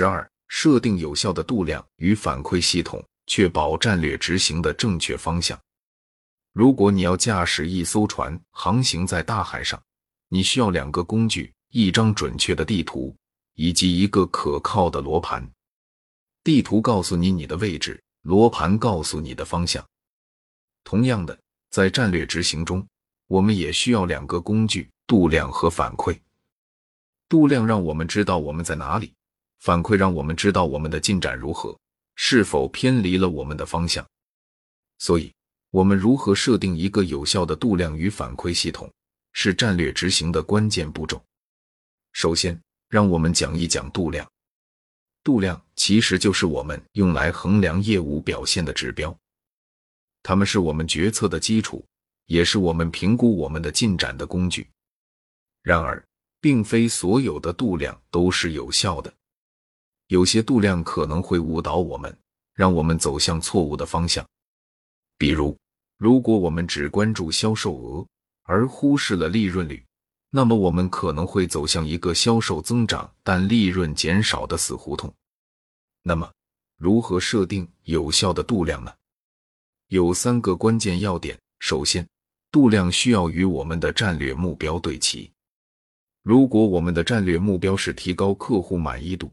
十二、设定有效的度量与反馈系统，确保战略执行的正确方向。如果你要驾驶一艘船航行在大海上，你需要两个工具：一张准确的地图以及一个可靠的罗盘。地图告诉你你的位置，罗盘告诉你的方向。同样的，在战略执行中，我们也需要两个工具：度量和反馈。度量让我们知道我们在哪里，反馈让我们知道我们的进展如何，是否偏离了我们的方向。所以，我们如何设定一个有效的度量与反馈系统，是战略执行的关键步骤。首先，让我们讲一讲度量。度量其实就是我们用来衡量业务表现的指标，它们是我们决策的基础，也是我们评估我们的进展的工具。然而，并非所有的度量都是有效的，有些度量可能会误导我们，让我们走向错误的方向。比如，如果我们只关注销售额而忽视了利润率，那么我们可能会走向一个销售增长但利润减少的死胡同。那么，如何设定有效的度量呢？有三个关键要点。首先，度量需要与我们的战略目标对齐。如果我们的战略目标是提高客户满意度，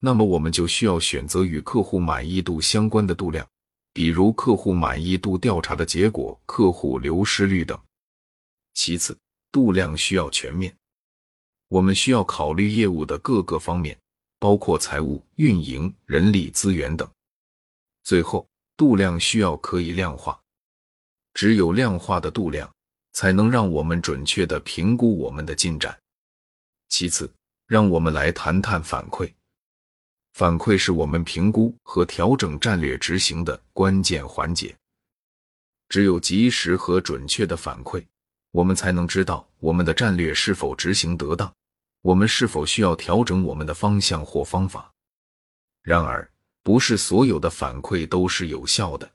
那么我们就需要选择与客户满意度相关的度量。比如客户满意度调查的结果、客户流失率等。其次，度量需要全面，我们需要考虑业务的各个方面，包括财务、运营、人力资源等。最后，度量需要可以量化，只有量化的度量，才能让我们准确的评估我们的进展。其次，让我们来谈谈反馈。反馈是我们评估和调整战略执行的关键环节。只有及时和准确的反馈，我们才能知道我们的战略是否执行得当，我们是否需要调整我们的方向或方法。然而，不是所有的反馈都是有效的。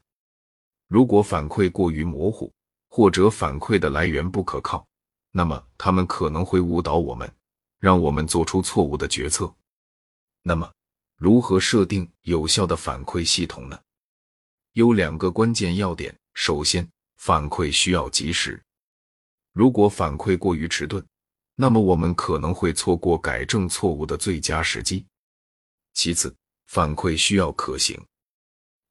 如果反馈过于模糊，或者反馈的来源不可靠，那么他们可能会误导我们，让我们做出错误的决策。那么，如何设定有效的反馈系统呢？有两个关键要点。首先，反馈需要及时。如果反馈过于迟钝，那么我们可能会错过改正错误的最佳时机。其次，反馈需要可行。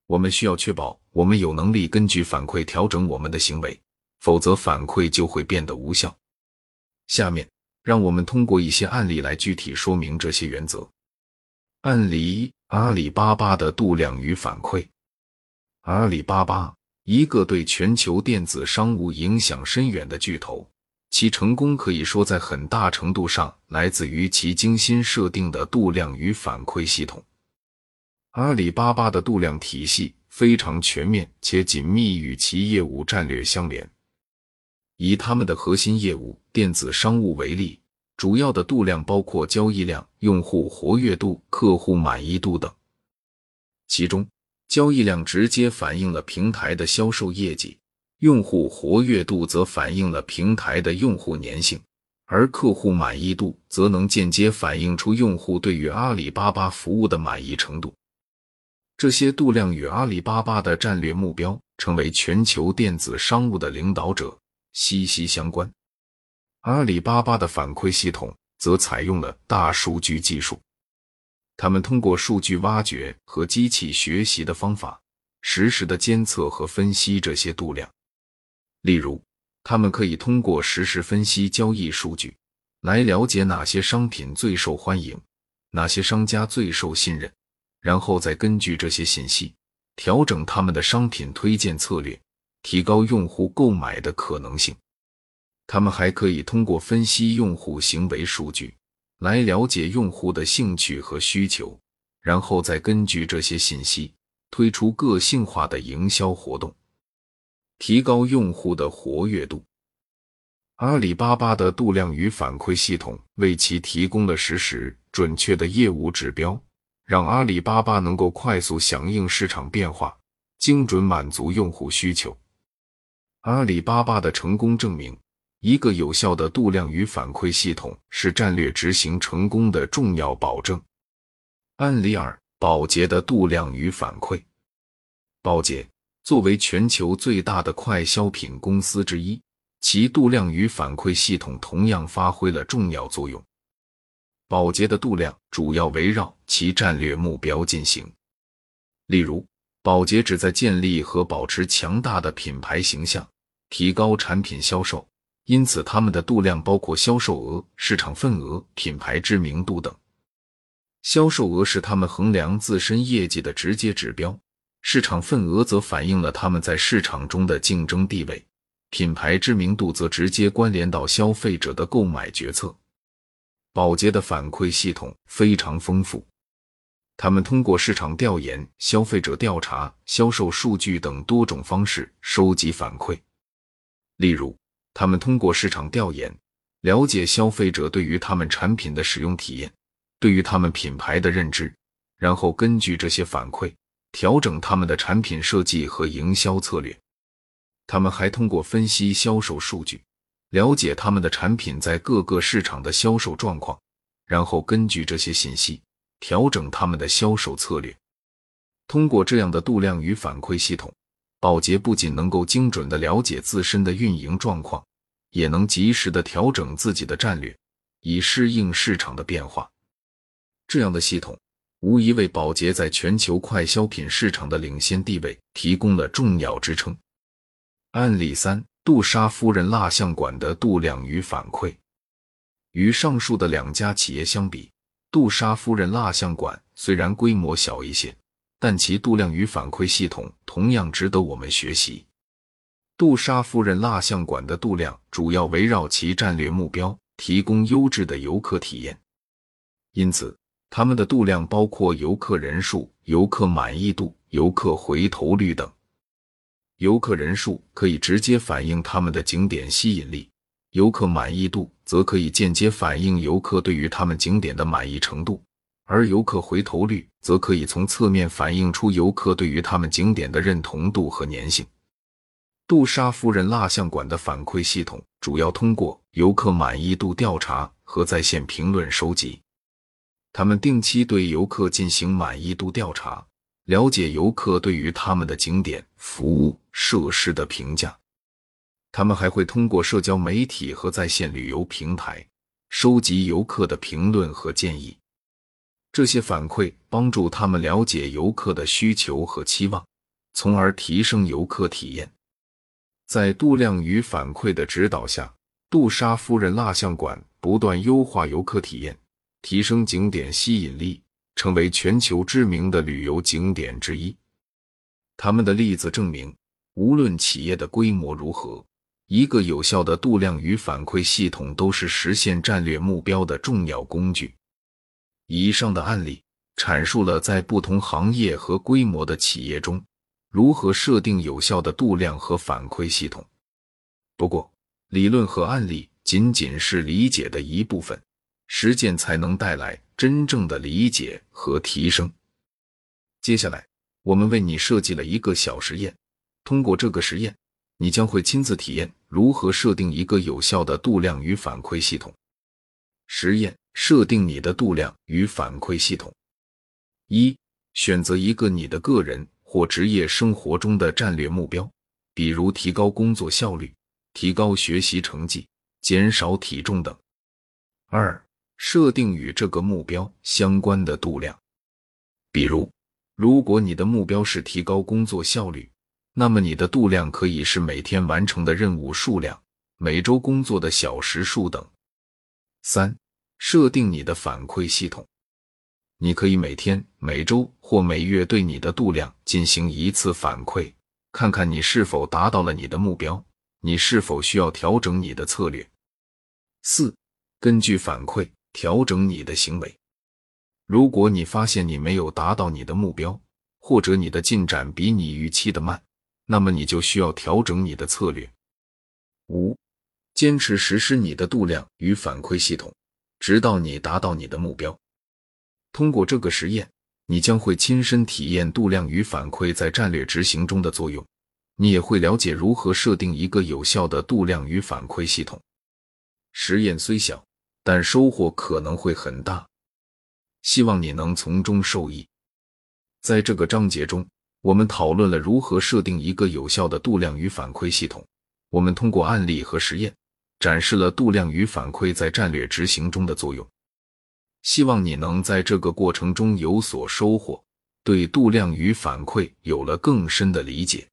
我们需要确保我们有能力根据反馈调整我们的行为，否则反馈就会变得无效。下面，让我们通过一些案例来具体说明这些原则。案例：阿里巴巴的度量与反馈。阿里巴巴，一个对全球电子商务影响深远的巨头，其成功可以说在很大程度上来自于其精心设定的度量与反馈系统。阿里巴巴的度量体系非常全面且紧密与其业务战略相连。以他们的核心业务电子商务为例。主要的度量包括交易量、用户活跃度、客户满意度等。其中，交易量直接反映了平台的销售业绩，用户活跃度则反映了平台的用户粘性，而客户满意度则能间接反映出用户对于阿里巴巴服务的满意程度。这些度量与阿里巴巴的战略目标——成为全球电子商务的领导者——息息相关。阿里巴巴的反馈系统则采用了大数据技术，他们通过数据挖掘和机器学习的方法，实时的监测和分析这些度量。例如，他们可以通过实时分析交易数据，来了解哪些商品最受欢迎，哪些商家最受信任，然后再根据这些信息调整他们的商品推荐策略，提高用户购买的可能性。他们还可以通过分析用户行为数据来了解用户的兴趣和需求，然后再根据这些信息推出个性化的营销活动，提高用户的活跃度。阿里巴巴的度量与反馈系统为其提供了实时、准确的业务指标，让阿里巴巴能够快速响应市场变化，精准满足用户需求。阿里巴巴的成功证明。一个有效的度量与反馈系统是战略执行成功的重要保证。案例二：宝洁的度量与反馈。宝洁作为全球最大的快消品公司之一，其度量与反馈系统同样发挥了重要作用。宝洁的度量主要围绕其战略目标进行，例如，宝洁旨在建立和保持强大的品牌形象，提高产品销售，因此他们的度量包括销售额、市场份额、品牌知名度等。销售额是他们衡量自身业绩的直接指标，市场份额则反映了他们在市场中的竞争地位，品牌知名度则直接关联到消费者的购买决策。宝洁的反馈系统非常丰富，他们通过市场调研、消费者调查、销售数据等多种方式收集反馈。例如，他们通过市场调研了解消费者对于他们产品的使用体验。对于他们品牌的认知，然后根据这些反馈调整他们的产品设计和营销策略。他们还通过分析销售数据，了解他们的产品在各个市场的销售状况，然后根据这些信息调整他们的销售策略。通过这样的度量与反馈系统，宝洁不仅能够精准的了解自身的运营状况，也能及时的调整自己的战略，以适应市场的变化。这样的系统无疑为宝洁在全球快消品市场的领先地位提供了重要支撑。案例三：杜莎夫人蜡像馆的度量与反馈。与上述的两家企业相比，杜莎夫人蜡像馆虽然规模小一些，但其度量与反馈系统同样值得我们学习。杜莎夫人蜡像馆的度量主要围绕其战略目标，提供优质的游客体验，因此。他们的度量包括游客人数、游客满意度、游客回头率等。游客人数可以直接反映他们的景点吸引力，游客满意度则可以间接反映游客对于他们景点的满意程度，而游客回头率则可以从侧面反映出游客对于他们景点的认同度和粘性。杜莎夫人蜡像馆的反馈系统主要通过游客满意度调查和在线评论收集。他们定期对游客进行满意度调查，了解游客对于他们的景点、服务、设施的评价。他们还会通过社交媒体和在线旅游平台收集游客的评论和建议。这些反馈帮助他们了解游客的需求和期望，从而提升游客体验。在度量与反馈的指导下，杜莎夫人蜡像馆不断优化游客体验。提升景点吸引力，成为全球知名的旅游景点之一。他们的例子证明，无论企业的规模如何，一个有效的度量与反馈系统都是实现战略目标的重要工具。以上的案例阐述了在不同行业和规模的企业中，如何设定有效的度量和反馈系统。不过，理论和案例仅仅是理解的一部分。实践才能带来真正的理解和提升。接下来，我们为你设计了一个小实验。通过这个实验，你将会亲自体验如何设定一个有效的度量与反馈系统。实验：设定你的度量与反馈系统。一、选择一个你的个人或职业生活中的战略目标，比如提高工作效率、提高学习成绩、减少体重等。二、设定与这个目标相关的度量，比如，如果你的目标是提高工作效率，那么你的度量可以是每天完成的任务数量、每周工作的小时数等。三、设定你的反馈系统，你可以每天、每周或每月对你的度量进行一次反馈，看看你是否达到了你的目标，你是否需要调整你的策略。四、根据反馈。调整你的行为。如果你发现你没有达到你的目标，或者你的进展比你预期的慢，那么你就需要调整你的策略。五、坚持实施你的度量与反馈系统，直到你达到你的目标。通过这个实验，你将会亲身体验度量与反馈在战略执行中的作用，你也会了解如何设定一个有效的度量与反馈系统。实验虽小。但收获可能会很大。希望你能从中受益。在这个章节中，我们讨论了如何设定一个有效的度量与反馈系统。我们通过案例和实验，展示了度量与反馈在战略执行中的作用。希望你能在这个过程中有所收获，对度量与反馈有了更深的理解。